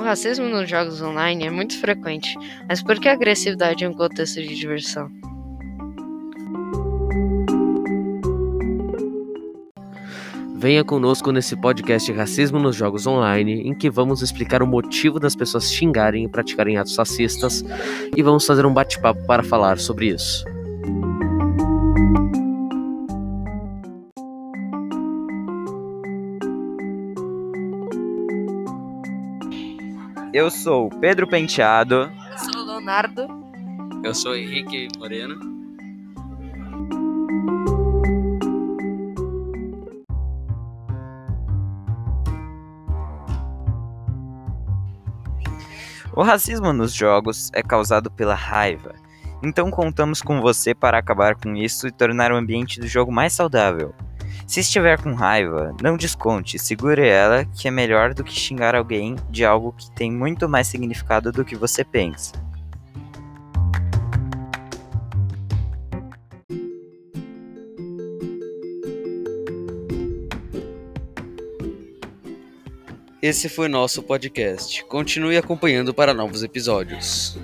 racismo nos jogos online é muito frequente, mas por que a agressividade em um contexto de diversão? Venha conosco nesse podcast Racismo nos Jogos Online, em que vamos explicar o motivo das pessoas xingarem e praticarem atos racistas e vamos fazer um bate-papo para falar sobre isso. Eu sou Pedro Penteado. Eu sou o Leonardo. Eu sou Henrique Moreno. O racismo nos jogos é causado pela raiva. Então contamos com você para acabar com isso e tornar o ambiente do jogo mais saudável. Se estiver com raiva, não desconte, segure ela, que é melhor do que xingar alguém de algo que tem muito mais significado do que você pensa. Esse foi nosso podcast. Continue acompanhando para novos episódios.